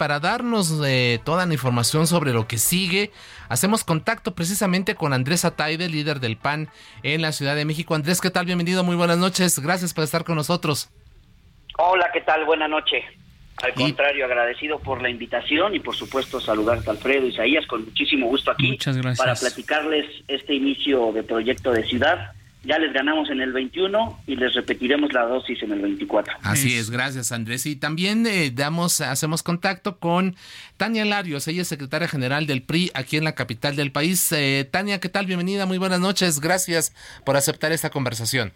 Para darnos eh, toda la información sobre lo que sigue, hacemos contacto precisamente con Andrés Ataide, líder del PAN en la Ciudad de México. Andrés, ¿qué tal? Bienvenido, muy buenas noches. Gracias por estar con nosotros. Hola, ¿qué tal? Buenas noches. Al contrario, agradecido por la invitación y por supuesto saludarte a Alfredo Isaías con muchísimo gusto aquí Muchas gracias. para platicarles este inicio de proyecto de ciudad. Ya les ganamos en el 21 y les repetiremos la dosis en el 24. Así es, gracias Andrés. Y también eh, damos, hacemos contacto con Tania Larios, ella es secretaria general del PRI aquí en la capital del país. Eh, Tania, ¿qué tal? Bienvenida, muy buenas noches. Gracias por aceptar esta conversación.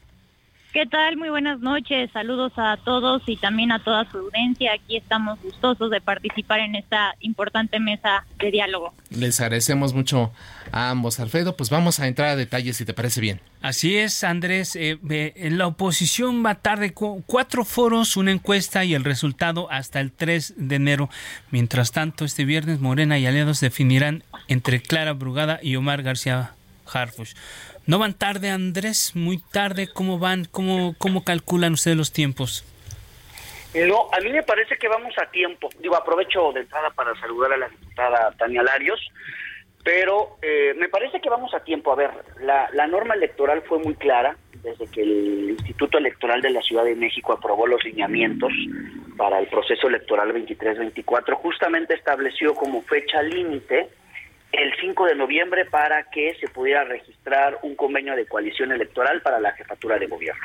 ¿Qué tal? Muy buenas noches. Saludos a todos y también a toda su audiencia. Aquí estamos gustosos de participar en esta importante mesa de diálogo. Les agradecemos mucho a ambos, Alfredo. Pues vamos a entrar a detalles si te parece bien. Así es, Andrés. Eh, eh, la oposición va a tarde cu- cuatro foros, una encuesta y el resultado hasta el 3 de enero. Mientras tanto, este viernes Morena y aliados definirán entre Clara Brugada y Omar García Harfush. ¿No van tarde, Andrés? Muy tarde. ¿Cómo van? ¿Cómo, cómo calculan ustedes los tiempos? No, a mí me parece que vamos a tiempo. Digo, aprovecho de entrada para saludar a la diputada Tania Larios, pero eh, me parece que vamos a tiempo. A ver, la, la norma electoral fue muy clara desde que el Instituto Electoral de la Ciudad de México aprobó los lineamientos para el proceso electoral 23-24, justamente estableció como fecha límite el 5 de noviembre para que se pudiera registrar un convenio de coalición electoral para la jefatura de gobierno.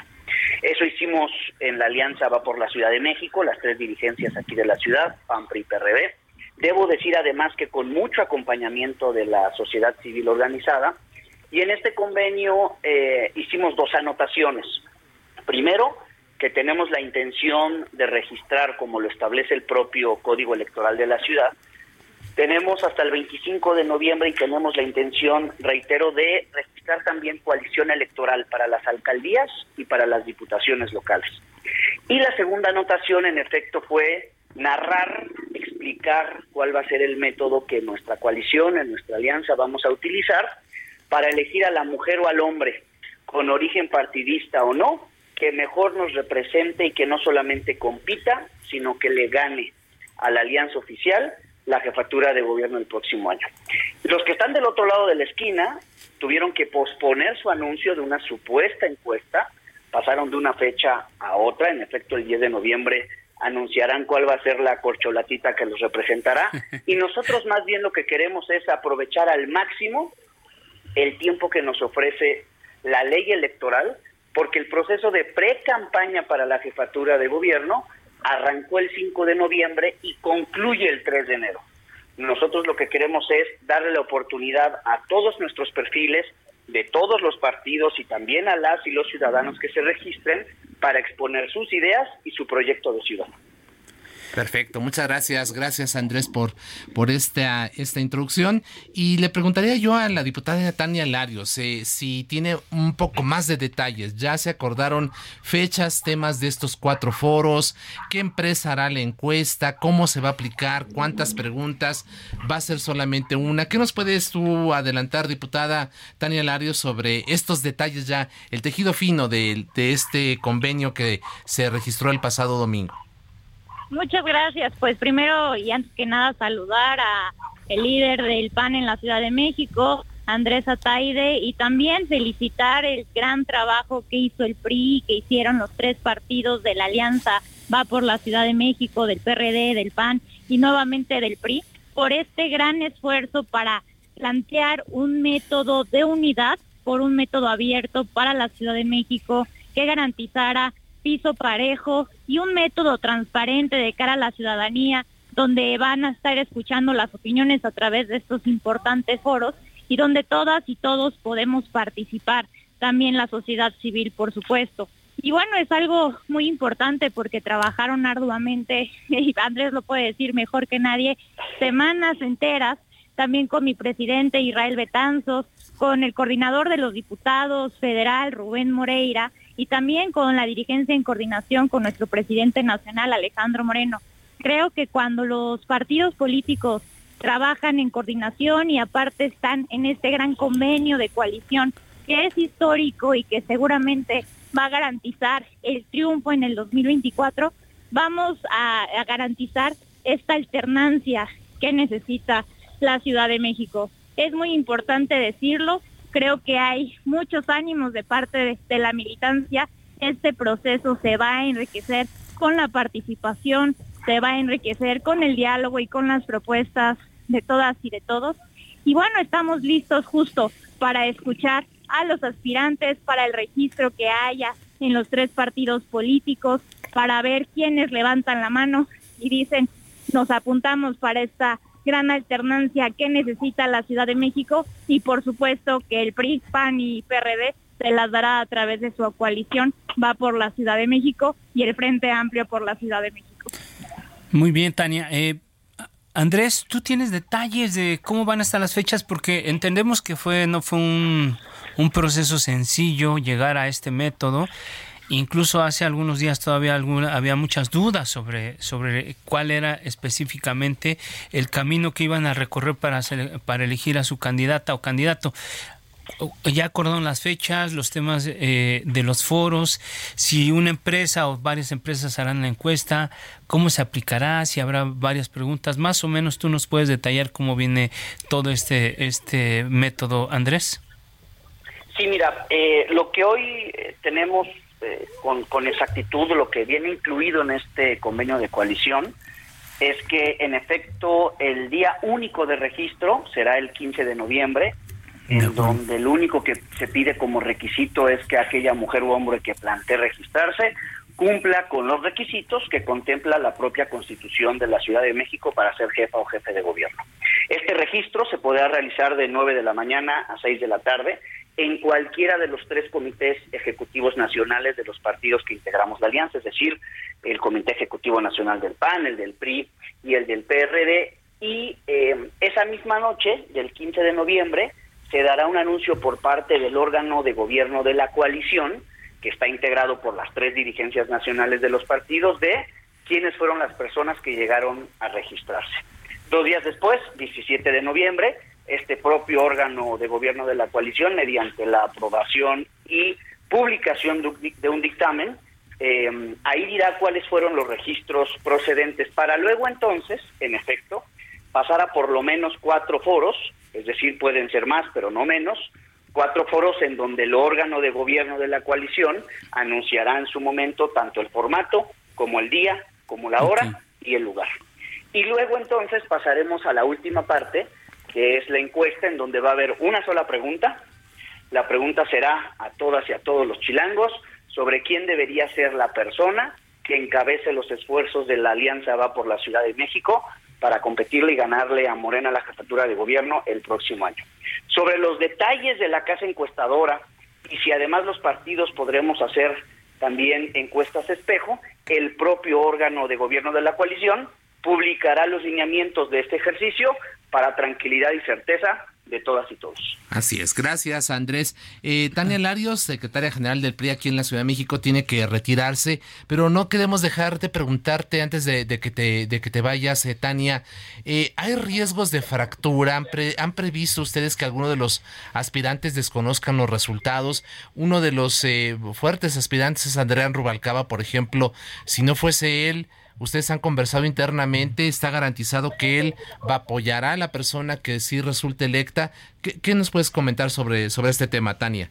Eso hicimos en la Alianza Va por la Ciudad de México, las tres dirigencias aquí de la ciudad, PAN, PRI, PRD. Debo decir además que con mucho acompañamiento de la sociedad civil organizada, y en este convenio eh, hicimos dos anotaciones. Primero, que tenemos la intención de registrar, como lo establece el propio Código Electoral de la ciudad, tenemos hasta el 25 de noviembre y tenemos la intención, reitero, de registrar también coalición electoral para las alcaldías y para las diputaciones locales. Y la segunda anotación, en efecto, fue narrar, explicar cuál va a ser el método que nuestra coalición, en nuestra alianza, vamos a utilizar para elegir a la mujer o al hombre, con origen partidista o no, que mejor nos represente y que no solamente compita, sino que le gane a la alianza oficial la jefatura de gobierno el próximo año. Los que están del otro lado de la esquina tuvieron que posponer su anuncio de una supuesta encuesta, pasaron de una fecha a otra, en efecto el 10 de noviembre anunciarán cuál va a ser la corcholatita que los representará. Y nosotros más bien lo que queremos es aprovechar al máximo el tiempo que nos ofrece la ley electoral, porque el proceso de pre-campaña para la jefatura de gobierno arrancó el 5 de noviembre y concluye el 3 de enero. Nosotros lo que queremos es darle la oportunidad a todos nuestros perfiles, de todos los partidos y también a las y los ciudadanos que se registren para exponer sus ideas y su proyecto de ciudad. Perfecto, muchas gracias, gracias Andrés por, por esta, esta introducción. Y le preguntaría yo a la diputada Tania Larios si tiene un poco más de detalles. Ya se acordaron fechas, temas de estos cuatro foros, qué empresa hará la encuesta, cómo se va a aplicar, cuántas preguntas, va a ser solamente una. ¿Qué nos puedes tú adelantar, diputada Tania Larios, sobre estos detalles ya, el tejido fino de este convenio que se registró el pasado domingo? Muchas gracias. Pues primero y antes que nada saludar a el líder del PAN en la Ciudad de México, Andrés Ataide y también felicitar el gran trabajo que hizo el PRI, que hicieron los tres partidos de la Alianza Va por la Ciudad de México, del PRD, del PAN y nuevamente del PRI, por este gran esfuerzo para plantear un método de unidad, por un método abierto para la Ciudad de México que garantizara piso parejo y un método transparente de cara a la ciudadanía, donde van a estar escuchando las opiniones a través de estos importantes foros y donde todas y todos podemos participar, también la sociedad civil, por supuesto. Y bueno, es algo muy importante porque trabajaron arduamente, y Andrés lo puede decir mejor que nadie, semanas enteras, también con mi presidente Israel Betanzos, con el coordinador de los diputados federal, Rubén Moreira, y también con la dirigencia en coordinación con nuestro presidente nacional, Alejandro Moreno. Creo que cuando los partidos políticos trabajan en coordinación y aparte están en este gran convenio de coalición que es histórico y que seguramente va a garantizar el triunfo en el 2024, vamos a, garantizar esta alternancia que necesita la Ciudad de México. Es muy importante decirlo, creo que hay muchos ánimos de parte de, la militancia. Este proceso se va a enriquecer con la participación, se va a enriquecer con el diálogo y con las propuestas de todas y de todos. Y bueno, estamos listos justo para escuchar a los aspirantes, para el registro que haya en los tres partidos políticos, para ver quiénes levantan la mano y dicen, nos apuntamos para esta gran alternancia que necesita la Ciudad de México y por supuesto que el PRI, PAN y PRD se las dará a través de su coalición, va por la Ciudad de México y el Frente Amplio por la Ciudad de México. Muy bien, Tania. Eh, Andrés, ¿tú tienes detalles de cómo van a estar las fechas? Porque entendemos que fue no fue un proceso sencillo llegar a este método. Incluso hace algunos días todavía alguna, había muchas dudas sobre, sobre cuál era específicamente el camino que iban a recorrer para, para elegir a su candidata o candidato ya acordaron las fechas, los temas eh, de los foros, si una empresa o varias empresas harán la encuesta, cómo se aplicará, si habrá varias preguntas, más o menos tú nos puedes detallar cómo viene todo este este método, Andrés. Sí, mira, eh, lo que hoy eh, tenemos eh, con, con exactitud, lo que viene incluido en este convenio de coalición, es que en efecto el día único de registro será el 15 de noviembre en donde el único que se pide como requisito es que aquella mujer u hombre que plantee registrarse cumpla con los requisitos que contempla la propia Constitución de la Ciudad de México para ser jefa o jefe de gobierno. Este registro se podrá realizar de 9 de la mañana a 6 de la tarde en cualquiera de los tres comités ejecutivos nacionales de los partidos que integramos la alianza, es decir, el Comité Ejecutivo Nacional del PAN, el del PRI y el del PRD. Y eh, esa misma noche, del 15 de noviembre, se dará un anuncio por parte del órgano de gobierno de la coalición, que está integrado por las tres dirigencias nacionales de los partidos, de quiénes fueron las personas que llegaron a registrarse. Dos días después, 17 de noviembre, este propio órgano de gobierno de la coalición, mediante la aprobación y publicación de un dictamen, eh, ahí dirá cuáles fueron los registros procedentes para luego entonces, en efecto, pasar a por lo menos cuatro foros es decir, pueden ser más, pero no menos, cuatro foros en donde el órgano de gobierno de la coalición anunciará en su momento tanto el formato como el día, como la hora y el lugar. Y luego entonces pasaremos a la última parte, que es la encuesta en donde va a haber una sola pregunta. La pregunta será a todas y a todos los chilangos sobre quién debería ser la persona que encabece los esfuerzos de la Alianza Va por la Ciudad de México para competirle y ganarle a Morena la jefatura de gobierno el próximo año. Sobre los detalles de la casa encuestadora y si además los partidos podremos hacer también encuestas espejo, el propio órgano de gobierno de la coalición publicará los lineamientos de este ejercicio para tranquilidad y certeza de todas y todos. Así es, gracias Andrés. Eh, Tania Larios, secretaria general del PRI aquí en la Ciudad de México, tiene que retirarse, pero no queremos dejar de preguntarte antes de, que, te, de que te vayas, eh, Tania, eh, ¿hay riesgos de fractura? ¿Han, ¿Han, previsto ustedes que alguno de los aspirantes desconozcan los resultados? Uno de los fuertes aspirantes es Andrea Rubalcaba, por ejemplo, si no fuese él, ustedes han conversado internamente, está garantizado que él va a apoyar a la persona que sí resulte electa. ¿Qué, nos puedes comentar sobre, sobre este tema, Tania?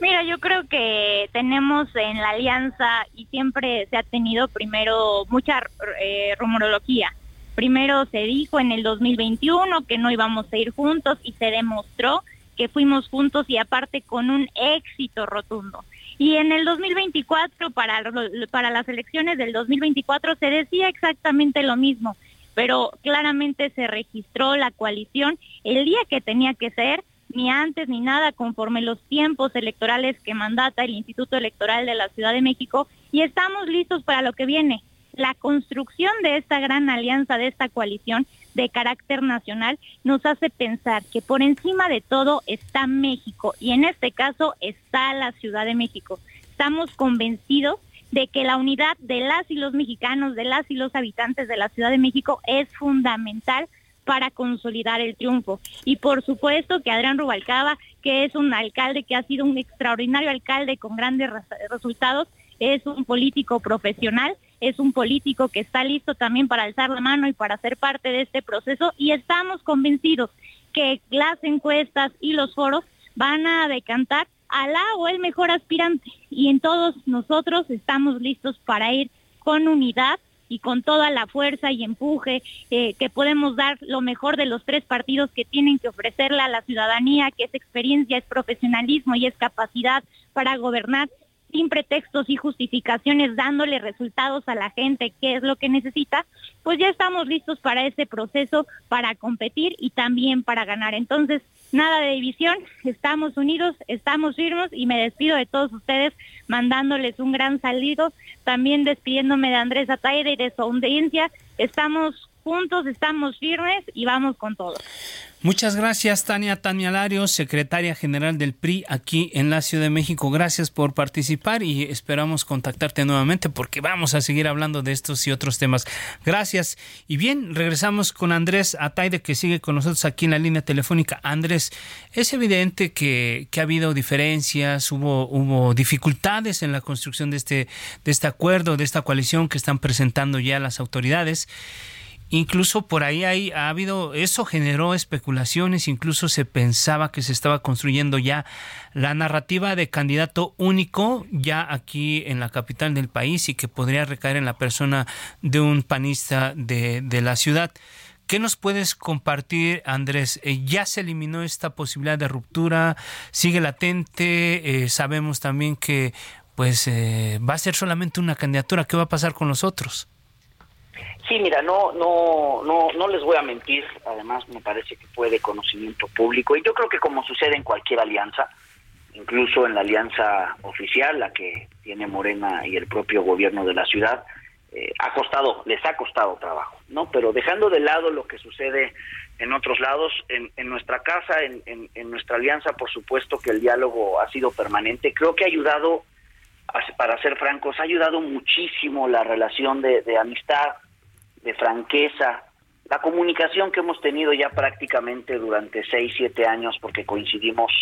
Mira, yo creo que tenemos en la alianza y siempre se ha tenido primero mucha eh, rumorología. Primero se dijo en el 2021 que no íbamos a ir juntos y se demostró que fuimos juntos y aparte con un éxito rotundo. Y en el 2024, para, para las elecciones del 2024, se decía exactamente lo mismo, pero claramente se registró la coalición el día que tenía que ser ni antes ni nada, conforme los tiempos electorales que mandata el Instituto Electoral de la Ciudad de México y estamos listos para lo que viene. La construcción de esta gran alianza, de esta coalición de carácter nacional, nos hace pensar que por encima de todo está México y en este caso está la Ciudad de México. Estamos convencidos de que la unidad de las y los mexicanos, de las y los habitantes de la Ciudad de México es fundamental para consolidar el triunfo. Y por supuesto que Adrián Rubalcaba, que es un alcalde que ha sido un extraordinario alcalde con grandes resultados, es un político profesional, es un político que está listo también para alzar la mano y para ser parte de este proceso y estamos convencidos que las encuestas y los foros van a decantar a la o el mejor aspirante y en todos nosotros estamos listos para ir con unidad y con toda la fuerza y empuje eh, que podemos dar lo mejor de los tres partidos que tienen que ofrecerle a la ciudadanía, que es experiencia, es profesionalismo y es capacidad para gobernar sin pretextos y justificaciones, dándole resultados a la gente, que es lo que necesita, pues ya estamos listos para ese proceso, para competir y también para ganar. Entonces, nada de división, estamos unidos, estamos firmes y me despido de todos ustedes mandándoles un gran saludo, también despidiéndome de Andrés Ataide y de su audiencia. Estamos juntos, estamos firmes y vamos con todo. Muchas gracias, Tania Tania Larios, secretaria general del PRI aquí en la Ciudad de México. Gracias por participar y esperamos contactarte nuevamente porque vamos a seguir hablando de estos y otros temas. Gracias. Y bien, regresamos con Andrés Ataide que sigue con nosotros aquí en la línea telefónica. Andrés, es evidente que, que ha habido diferencias, hubo, hubo dificultades en la construcción de este, de este acuerdo, de esta coalición que están presentando ya las autoridades. Incluso por ahí hay, ha habido, eso generó especulaciones, incluso se pensaba que se estaba construyendo ya la narrativa de candidato único ya aquí en la capital del país y que podría recaer en la persona de un panista de, de la ciudad. ¿Qué nos puedes compartir, Andrés? Eh, ¿Ya se eliminó esta posibilidad de ruptura? ¿Sigue latente? Eh, sabemos también que pues eh, va a ser solamente una candidatura. ¿Qué va a pasar con los otros? Sí, mira, no, no, no, no les voy a mentir. Además, me parece que fue de conocimiento público y yo creo que como sucede en cualquier alianza, incluso en la alianza oficial, la que tiene Morena y el propio gobierno de la ciudad, eh, ha costado, les ha costado trabajo, ¿no? Pero dejando de lado lo que sucede en otros lados, en, en nuestra casa, en, en, nuestra alianza, por supuesto que el diálogo ha sido permanente. Creo que ha ayudado, para ser francos, ha ayudado muchísimo la relación de, de amistad, de franqueza, la comunicación que hemos tenido ya prácticamente durante seis, siete años, porque coincidimos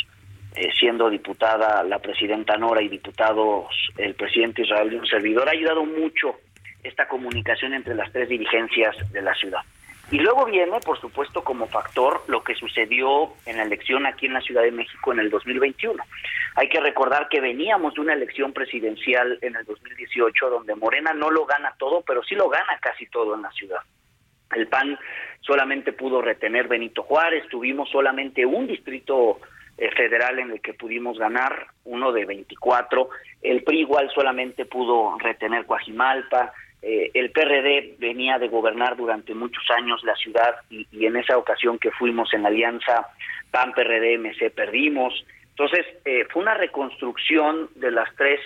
eh, siendo diputada la presidenta Nora y diputados el presidente Israel y un servidor, ha ayudado mucho esta comunicación entre las tres dirigencias de la ciudad. Y luego viene, por supuesto, como factor lo que sucedió en la elección aquí en la Ciudad de México en el 2021. Hay que recordar que veníamos de una elección presidencial en el 2018 donde Morena no lo gana todo, pero sí lo gana casi todo en la ciudad. El PAN solamente pudo retener Benito Juárez, tuvimos solamente un distrito eh, federal en el que pudimos ganar, uno de 24. El PRI igual solamente pudo retener Coajimalpa, eh, el PRD venía de gobernar durante muchos años la ciudad y, en esa ocasión que fuimos en la alianza PAN-PRD-MC perdimos. Entonces, eh, fue una reconstrucción de las tres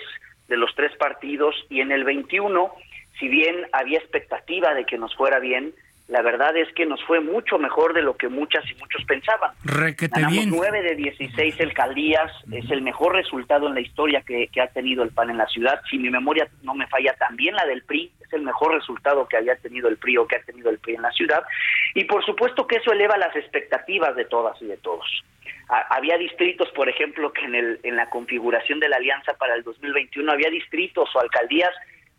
de los tres partidos y en el 21, si bien había expectativa de que nos fuera bien, la verdad es que nos fue mucho mejor de lo que muchas y muchos pensaban. Requete Ganamos 9 de 16 alcaldías, es el mejor resultado en la historia que, ha tenido el PAN en la ciudad. Si mi memoria no me falla, también la del PRI, es el mejor resultado que había tenido el PRI o que ha tenido el PRI en la ciudad. Y por supuesto que eso eleva las expectativas de todas y de todos. había distritos, por ejemplo, que en, el, en la configuración de la alianza para el 2021 había distritos o alcaldías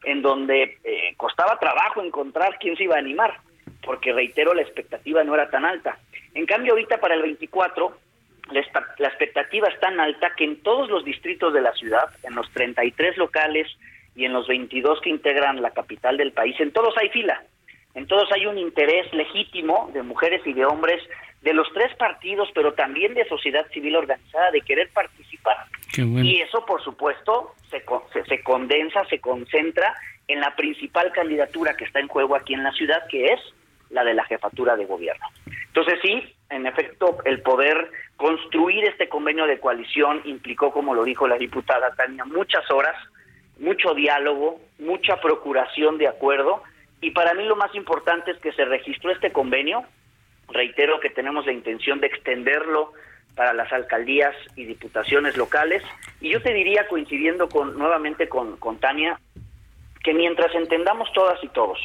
en donde eh, costaba trabajo encontrar quién se iba a animar, porque reitero, la expectativa no era tan alta. En cambio, ahorita para el 24, la, expectativa es tan alta que en todos los distritos de la ciudad, en los 33 locales y en los 22 que integran la capital del país, en todos hay fila. En todos hay un interés legítimo de mujeres y de hombres de los tres partidos, pero también de sociedad civil organizada, de querer participar. Y eso, por supuesto, se, se, condensa, se concentra en la principal candidatura que está en juego aquí en la ciudad, que es la de la jefatura de gobierno. Entonces sí, en efecto, el poder construir este convenio de coalición implicó, como lo dijo la diputada Tania, muchas horas, mucho diálogo, mucha procuración de acuerdo, y para mí lo más importante es que se registró este convenio, reitero que tenemos la intención de extenderlo para las alcaldías y diputaciones locales. Y yo te diría, coincidiendo con nuevamente con, con Tania, que mientras entendamos todas y todos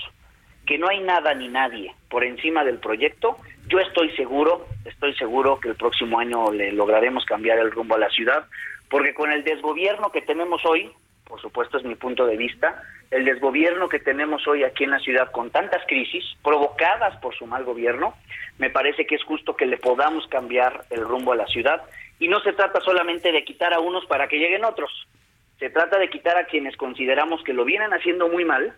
que no hay nada ni nadie por encima del proyecto, yo estoy seguro, estoy seguro que el próximo año le lograremos cambiar el rumbo a la ciudad, porque con el desgobierno que tenemos hoy, por supuesto es mi punto de vista, el desgobierno que tenemos hoy aquí en la ciudad con tantas crisis provocadas por su mal gobierno, me parece que es justo que le podamos cambiar el rumbo a la ciudad. Y no se trata solamente de quitar a unos para que lleguen otros, se trata de quitar a quienes consideramos que lo vienen haciendo muy mal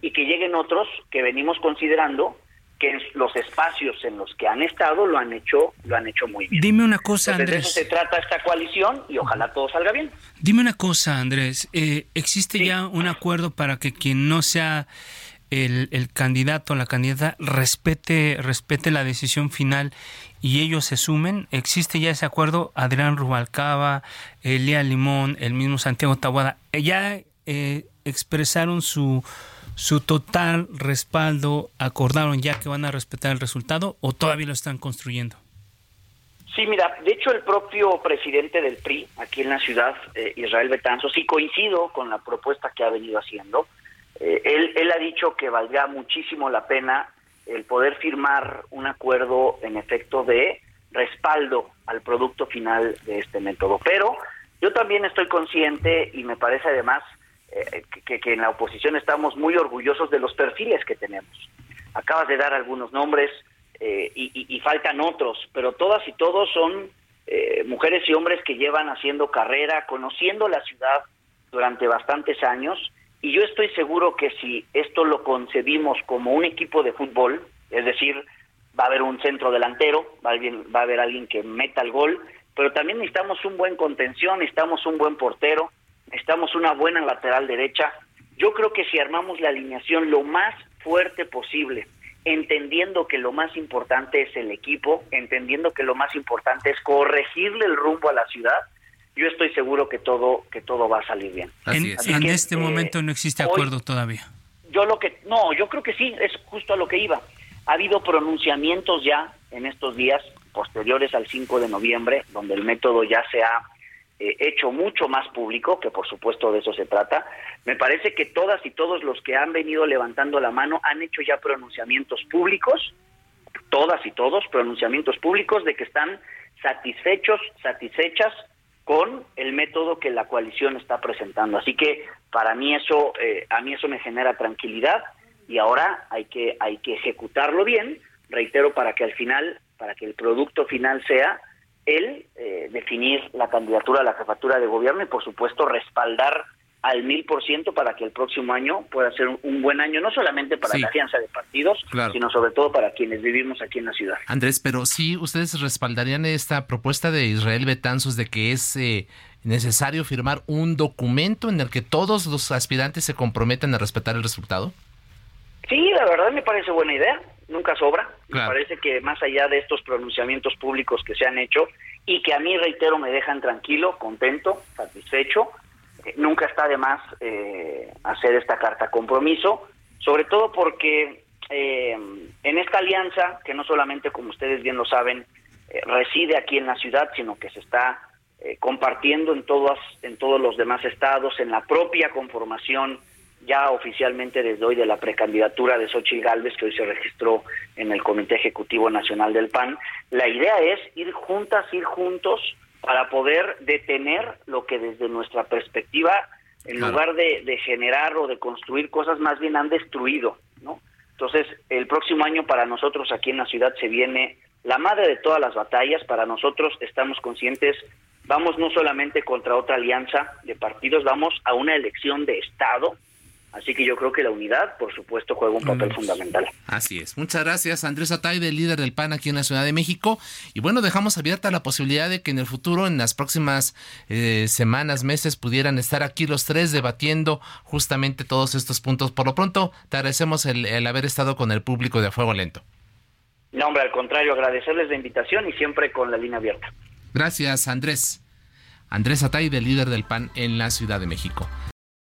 y que lleguen otros que venimos considerando que los espacios en los que han estado lo han hecho lo han hecho muy bien. Dime una cosa, Andrés. De eso se trata esta coalición y ojalá todo salga bien. Dime una cosa, Andrés. Eh, ¿Existe ya un acuerdo para que quien no sea el, el candidato o la candidata respete respete la decisión final y ellos se sumen? ¿Existe ya ese acuerdo? Adrián Rubalcaba, Elia Limón, el mismo Santiago Tabuada, ya eh, expresaron su su total respaldo, acordaron ya que van a respetar el resultado o todavía lo están construyendo? Sí, mira, de hecho el propio presidente del PRI aquí en la ciudad, eh, Israel Betanzo, sí coincido con la propuesta que ha venido haciendo. Eh, él, él ha dicho que valdría muchísimo la pena el poder firmar un acuerdo en efecto de respaldo al producto final de este método. Pero yo también estoy consciente y me parece además eh, que, en la oposición estamos muy orgullosos de los perfiles que tenemos. Acabas de dar algunos nombres eh, y, faltan otros, pero todas y todos son eh, mujeres y hombres que llevan haciendo carrera, conociendo la ciudad durante bastantes años, y yo estoy seguro que si esto lo concebimos como un equipo de fútbol, es decir, va a haber un centro delantero, va a, va a haber alguien que meta el gol, pero también necesitamos un buen contención, necesitamos un buen portero, necesitamos una buena lateral derecha. Yo creo que si armamos la alineación lo más fuerte posible, entendiendo que lo más importante es el equipo, entendiendo que lo más importante es corregirle el rumbo a la ciudad, yo estoy seguro que todo que todo va a salir bien. En, este eh, momento no existe acuerdo todavía. Yo lo que no, yo creo que sí, es justo a lo que iba. Ha habido pronunciamientos ya en estos días posteriores al 5 de noviembre, donde el método ya se ha eh, hecho mucho más público, que por supuesto de eso se trata. Me parece que todas y todos los que han venido levantando la mano han hecho ya pronunciamientos públicos, todas y todos pronunciamientos públicos de que están satisfechos, satisfechas con el método que la coalición está presentando. Así que para mí eso, eh, a mí eso me genera tranquilidad y ahora hay que, hay que ejecutarlo bien, reitero, para que al final, para que el producto final sea el eh, definir la candidatura a la jefatura de gobierno y por supuesto respaldar al mil por ciento para que el próximo año pueda ser un, buen año, no solamente para la alianza de partidos, sino sobre todo para quienes vivimos aquí en la ciudad. Andrés, pero sí, ustedes respaldarían esta propuesta de Israel Betanzos de que es eh, necesario firmar un documento en el que todos los aspirantes se comprometan a respetar el resultado. Sí, la verdad me parece buena idea nunca sobra. Me parece que más allá de estos pronunciamientos públicos que se han hecho y que a mí, reitero, me dejan tranquilo, contento, satisfecho, eh, nunca está de más eh, hacer esta carta compromiso, sobre todo porque eh, en esta alianza, que no solamente, como ustedes bien lo saben, reside aquí en la ciudad, sino que se está compartiendo en, todas, en todos los demás estados, en la propia conformación ya oficialmente desde hoy de la precandidatura de Xochitl Galvez, que hoy se registró en el Comité Ejecutivo Nacional del PAN. La idea es ir juntas, ir juntos para poder detener lo que desde nuestra perspectiva En lugar de, de generar o de construir cosas, más bien han destruido, ¿no? Entonces, el próximo año para nosotros aquí en la ciudad se viene la madre de todas las batallas. Para nosotros estamos conscientes, vamos no solamente contra otra alianza de partidos, vamos a una elección de Estado Así que yo creo que la unidad, por supuesto, juega un papel fundamental. Así es. Muchas gracias, Andrés Atay, líder del PAN aquí en la Ciudad de México. Y bueno, dejamos abierta la posibilidad de que en el futuro, en las próximas eh, semanas, meses, pudieran estar aquí los tres debatiendo justamente todos estos puntos. Por lo pronto, te agradecemos el, el haber estado con el público de Fuego Lento. No, hombre, al contrario, agradecerles la invitación y siempre con la línea abierta. Gracias, Andrés. Andrés Atay, líder del PAN en la Ciudad de México.